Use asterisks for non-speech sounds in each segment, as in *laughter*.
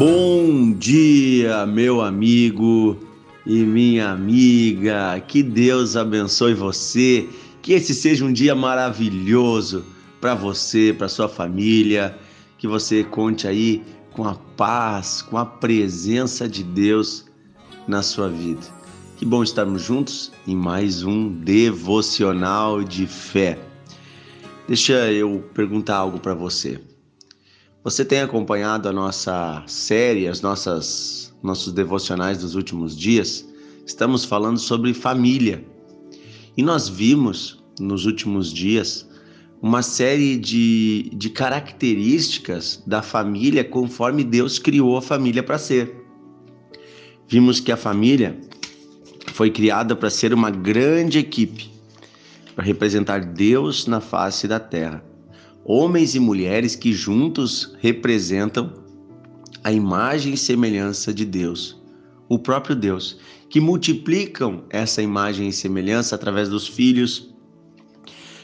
Bom dia, meu amigo e minha amiga. Que Deus abençoe você. Que esse seja um dia maravilhoso para você, para sua família. Que você conte aí com a paz, com a presença de Deus na sua vida. Que bom estarmos juntos em mais um devocional de fé. Deixa eu perguntar algo para você. Você tem acompanhado a nossa série, as nossas nossos devocionais dos últimos dias? Estamos falando sobre família. E nós vimos nos últimos dias uma série de, de características da família conforme Deus criou a família para ser. Vimos que a família foi criada para ser uma grande equipe, para representar Deus na face da terra homens e mulheres que juntos representam a imagem e semelhança de Deus, o próprio Deus, que multiplicam essa imagem e semelhança através dos filhos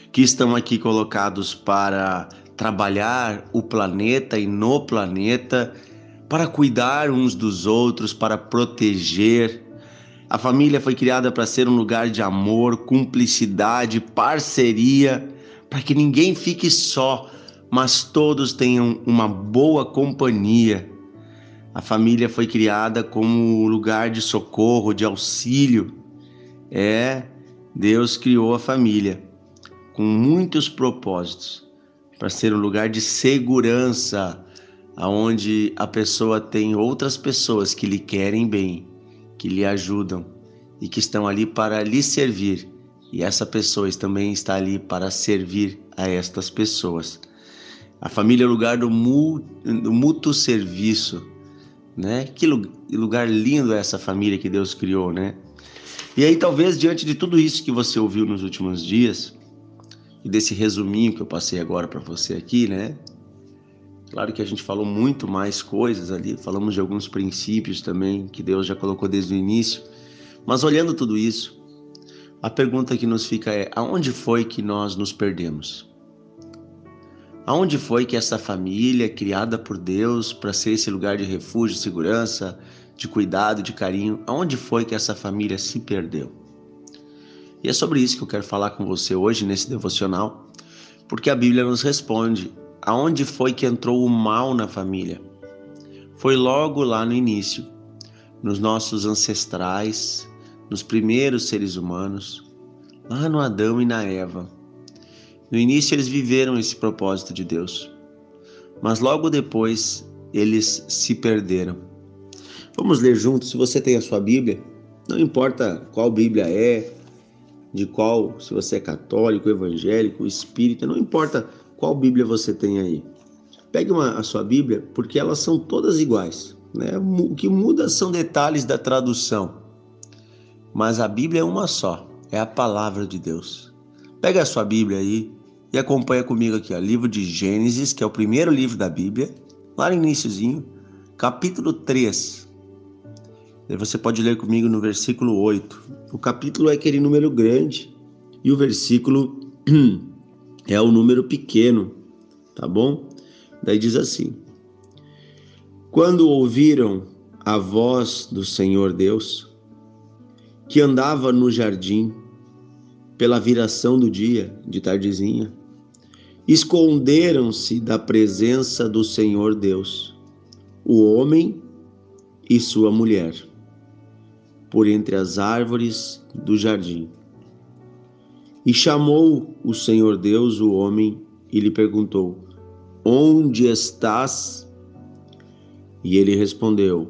que estão aqui colocados para trabalhar o planeta e no planeta, para cuidar uns dos outros, para proteger. A família foi criada para ser um lugar de amor, cumplicidade, parceria para que ninguém fique só, mas todos tenham uma boa companhia. A família foi criada como lugar de socorro, de auxílio. É, Deus criou a família com muitos propósitos para ser um lugar de segurança, aonde a pessoa tem outras pessoas que lhe querem bem, que lhe ajudam e que estão ali para lhe servir e essa pessoa também está ali para servir a estas pessoas. A família é o lugar do, do mútuo serviço, né? Que lugar lindo é essa família que Deus criou, né? E aí talvez diante de tudo isso que você ouviu nos últimos dias e desse resuminho que eu passei agora para você aqui, né? Claro que a gente falou muito mais coisas ali, falamos de alguns princípios também que Deus já colocou desde o início. Mas olhando tudo isso, a pergunta que nos fica é: aonde foi que nós nos perdemos? Aonde foi que essa família, criada por Deus para ser esse lugar de refúgio, segurança, de cuidado, de carinho, aonde foi que essa família se perdeu? E é sobre isso que eu quero falar com você hoje nesse devocional, porque a Bíblia nos responde: aonde foi que entrou o mal na família? Foi logo lá no início, nos nossos ancestrais, nos primeiros seres humanos, lá no Adão e na Eva. No início eles viveram esse propósito de Deus, mas logo depois eles se perderam. Vamos ler juntos, se você tem a sua Bíblia, não importa qual Bíblia é, de qual, se você é católico, evangélico, espírita, não importa qual Bíblia você tem aí. Pegue uma, a sua Bíblia, porque elas são todas iguais. Né? O que muda são detalhes da tradução mas a Bíblia é uma só, é a palavra de Deus. Pega a sua Bíblia aí e acompanha comigo aqui, ó, livro de Gênesis, que é o primeiro livro da Bíblia, lá no iníciozinho, capítulo 3. E você pode ler comigo no versículo 8. O capítulo é aquele número grande e o versículo *clears throat* é o número pequeno, tá bom? Daí diz assim: Quando ouviram a voz do Senhor Deus, que andava no jardim pela viração do dia, de tardezinha, esconderam-se da presença do Senhor Deus, o homem e sua mulher, por entre as árvores do jardim. E chamou o Senhor Deus o homem e lhe perguntou: Onde estás? E ele respondeu: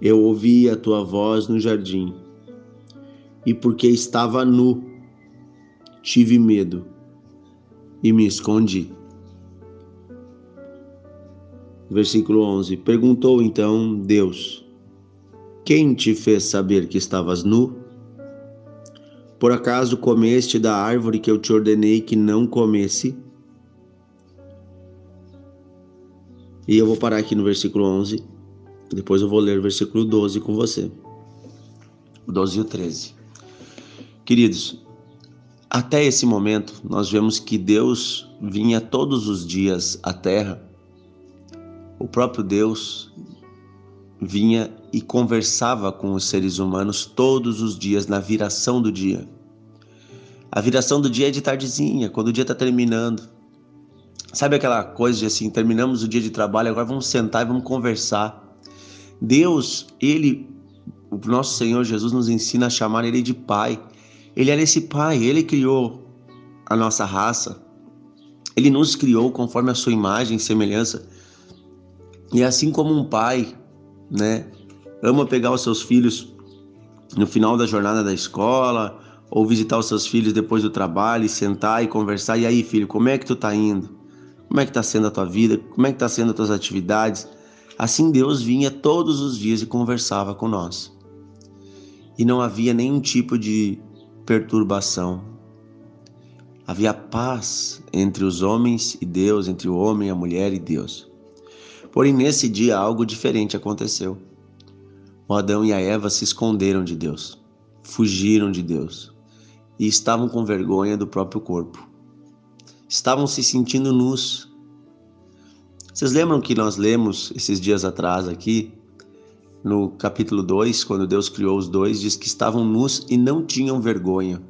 Eu ouvi a tua voz no jardim e porque estava nu, tive medo e me escondi. Versículo 11: Perguntou então Deus: Quem te fez saber que estavas nu? Por acaso comeste da árvore que eu te ordenei que não comesse? E eu vou parar aqui no versículo 11. Depois eu vou ler o versículo 12 com você. O 12 e o 13. Queridos, até esse momento nós vemos que Deus vinha todos os dias à terra. O próprio Deus vinha e conversava com os seres humanos todos os dias na viração do dia. A viração do dia é de tardezinha, quando o dia está terminando. Sabe aquela coisa de assim, terminamos o dia de trabalho, agora vamos sentar e vamos conversar. Deus, ele, o nosso Senhor Jesus nos ensina a chamar ele de Pai. Ele era esse Pai, ele criou a nossa raça. Ele nos criou conforme a sua imagem e semelhança. E assim como um pai, né, ama pegar os seus filhos no final da jornada da escola, ou visitar os seus filhos depois do trabalho e sentar e conversar. E aí, filho, como é que tu tá indo? Como é que tá sendo a tua vida? Como é que tá sendo as tuas atividades? Assim Deus vinha todos os dias e conversava com nós. E não havia nenhum tipo de perturbação. Havia paz entre os homens e Deus, entre o homem, a mulher e Deus. Porém, nesse dia algo diferente aconteceu. O Adão e a Eva se esconderam de Deus, fugiram de Deus e estavam com vergonha do próprio corpo. Estavam se sentindo nus. Vocês lembram que nós lemos esses dias atrás aqui, no capítulo 2, quando Deus criou os dois, diz que estavam nus e não tinham vergonha,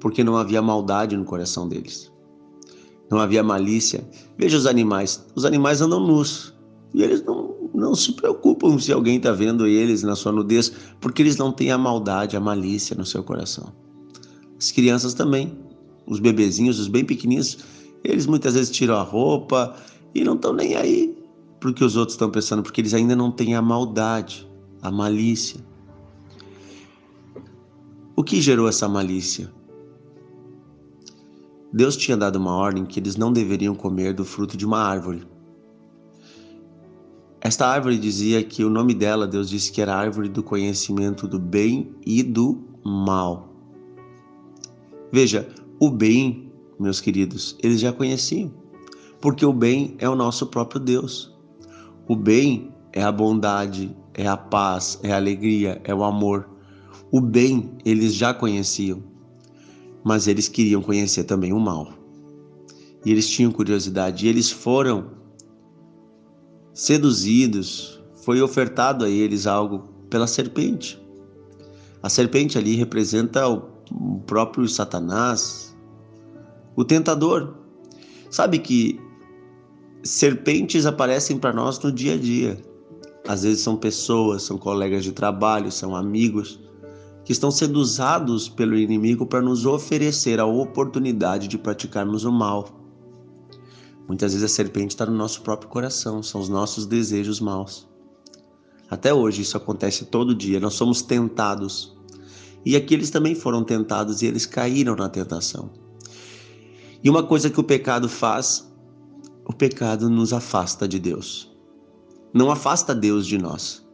porque não havia maldade no coração deles. Não havia malícia. Veja os animais: os animais andam nus. E eles não, não se preocupam se alguém está vendo eles na sua nudez, porque eles não têm a maldade, a malícia no seu coração. As crianças também, os bebezinhos, os bem pequenininhos, eles muitas vezes tiram a roupa e não estão nem aí para o que os outros estão pensando, porque eles ainda não têm a maldade, a malícia. O que gerou essa malícia? Deus tinha dado uma ordem que eles não deveriam comer do fruto de uma árvore. Esta árvore dizia que o nome dela, Deus disse que era a árvore do conhecimento do bem e do mal. Veja, o bem, meus queridos, eles já conheciam, porque o bem é o nosso próprio Deus. O bem é a bondade, é a paz, é a alegria, é o amor. O bem eles já conheciam mas eles queriam conhecer também o mal. E eles tinham curiosidade, e eles foram seduzidos, foi ofertado a eles algo pela serpente. A serpente ali representa o próprio Satanás, o tentador. Sabe que serpentes aparecem para nós no dia a dia. Às vezes são pessoas, são colegas de trabalho, são amigos que estão sendo usados pelo inimigo para nos oferecer a oportunidade de praticarmos o mal. Muitas vezes a serpente está no nosso próprio coração, são os nossos desejos maus. Até hoje isso acontece todo dia, nós somos tentados. E aqui eles também foram tentados e eles caíram na tentação. E uma coisa que o pecado faz, pecado nos afasta de Deus. Não afasta Deus de nós,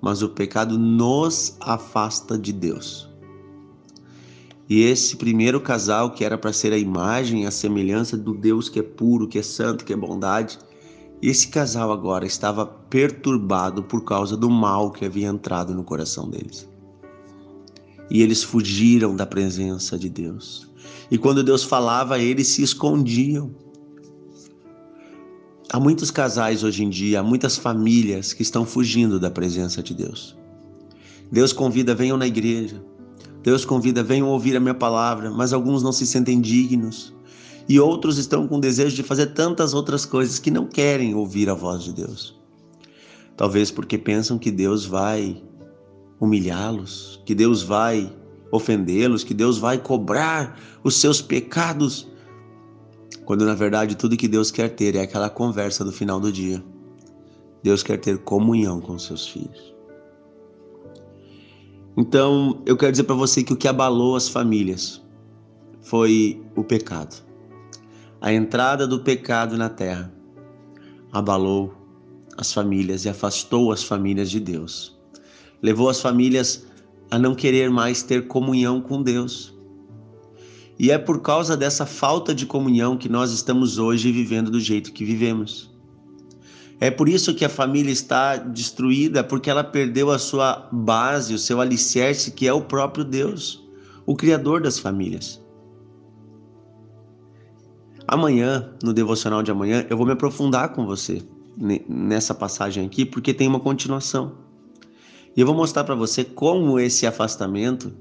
mas o pecado nos afasta de Deus. E esse primeiro casal, que era para ser a imagem, a semelhança do Deus que é puro, que é santo, que é bondade, esse casal agora estava perturbado por causa do mal que havia entrado no coração deles. E eles fugiram da presença de Deus. E quando Deus falava, eles se escondiam. Há muitos casais hoje em dia, há muitas famílias que estão fugindo da presença de Deus. Deus convida, venham na igreja. Deus convida, venham ouvir a minha palavra, mas alguns não se sentem dignos. E outros estão com desejo de fazer tantas outras coisas que não querem ouvir a voz de Deus. Talvez porque pensam que Deus vai humilhá-los, que Deus vai ofendê-los, que Deus vai cobrar os seus pecados quando na verdade tudo que Deus quer ter é aquela conversa do final do dia. Deus quer ter comunhão com seus filhos. Então, eu quero dizer para você que o que abalou as famílias foi o pecado. A entrada do pecado na terra abalou as famílias e afastou as famílias de Deus. Levou as famílias a não querer mais ter comunhão com Deus. E é por causa dessa falta de comunhão que nós estamos hoje vivendo do jeito que vivemos. É por isso que a família está destruída, porque ela perdeu a sua base, o seu alicerce, que é o próprio Deus, o Criador das famílias. Amanhã, no devocional de amanhã, eu vou me aprofundar com você nessa passagem aqui porque tem uma continuação. E eu vou mostrar para você como esse afastamento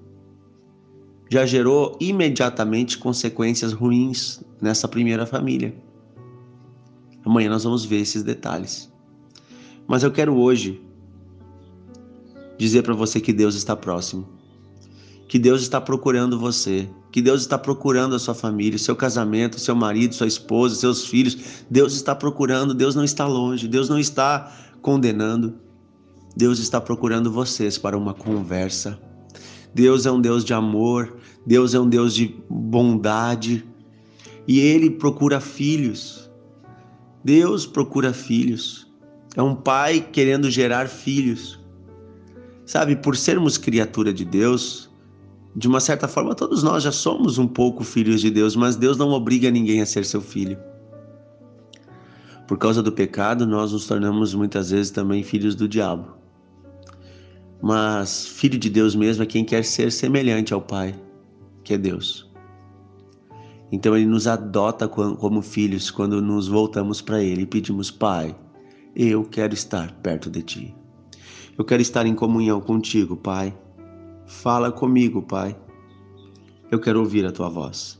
já gerou imediatamente consequências ruins nessa primeira família. Amanhã nós vamos ver esses detalhes. Mas eu quero hoje dizer para você que Deus está próximo. Que Deus está procurando você, que Deus está procurando a sua família, seu casamento, seu marido, sua esposa, seus filhos. Deus está procurando, Deus não está longe, Deus não está condenando. Deus está procurando vocês para uma conversa. Deus é um Deus de amor, Deus é um Deus de bondade e Ele procura filhos. Deus procura filhos. É um pai querendo gerar filhos. Sabe, por sermos criatura de Deus, de uma certa forma todos nós já somos um pouco filhos de Deus, mas Deus não obriga ninguém a ser seu filho. Por causa do pecado, nós nos tornamos muitas vezes também filhos do diabo. Mas filho de Deus mesmo é quem quer ser semelhante ao Pai, que é Deus. Então ele nos adota como filhos quando nos voltamos para ele e pedimos: Pai, eu quero estar perto de ti. Eu quero estar em comunhão contigo, Pai. Fala comigo, Pai. Eu quero ouvir a tua voz.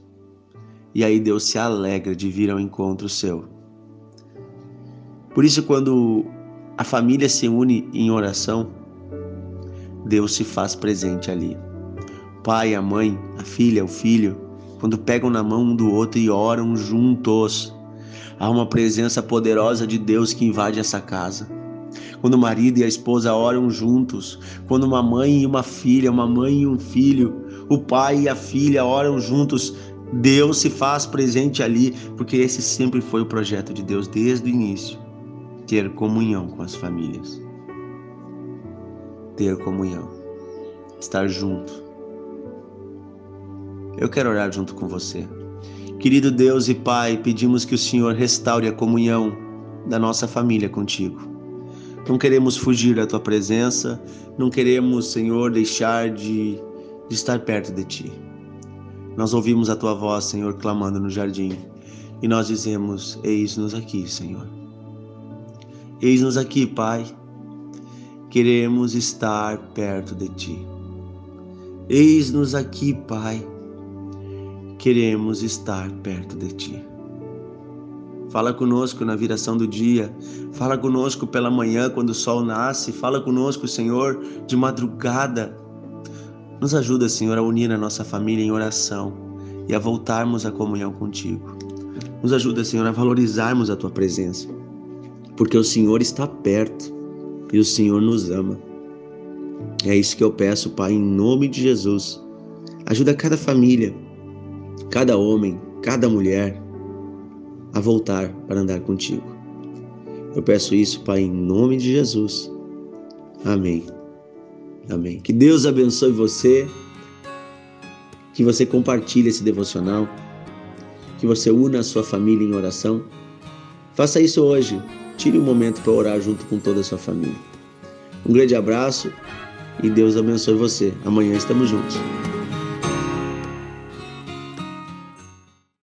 E aí Deus se alegra de vir ao encontro seu. Por isso, quando a família se une em oração, Deus se faz presente ali. O pai, a mãe, a filha, o filho, quando pegam na mão um do outro e oram juntos, há uma presença poderosa de Deus que invade essa casa. Quando o marido e a esposa oram juntos, quando uma mãe e uma filha, uma mãe e um filho, o pai e a filha oram juntos, Deus se faz presente ali, porque esse sempre foi o projeto de Deus desde o início ter comunhão com as famílias ter comunhão, estar junto. Eu quero orar junto com você. Querido Deus e Pai, pedimos que o Senhor restaure a comunhão da nossa família contigo. Não queremos fugir da tua presença, não queremos, Senhor, deixar de, de estar perto de ti. Nós ouvimos a tua voz, Senhor, clamando no jardim, e nós dizemos: Eis-nos aqui, Senhor. Eis-nos aqui, Pai queremos estar perto de Ti. Eis-nos aqui, Pai, queremos estar perto de Ti. Fala conosco na viração do dia, fala conosco pela manhã quando o sol nasce, fala conosco, Senhor, de madrugada. Nos ajuda, Senhor, a unir a nossa família em oração e a voltarmos à comunhão contigo. Nos ajuda, Senhor, a valorizarmos a tua presença, porque o Senhor está perto e o Senhor nos ama. É isso que eu peço, Pai, em nome de Jesus. Ajuda cada família, cada homem, cada mulher a voltar para andar contigo. Eu peço isso, Pai, em nome de Jesus. Amém. Amém. Que Deus abençoe você. Que você compartilhe esse devocional. Que você una a sua família em oração. Faça isso hoje. Tire um momento para orar junto com toda a sua família. Um grande abraço e Deus abençoe você. Amanhã estamos juntos.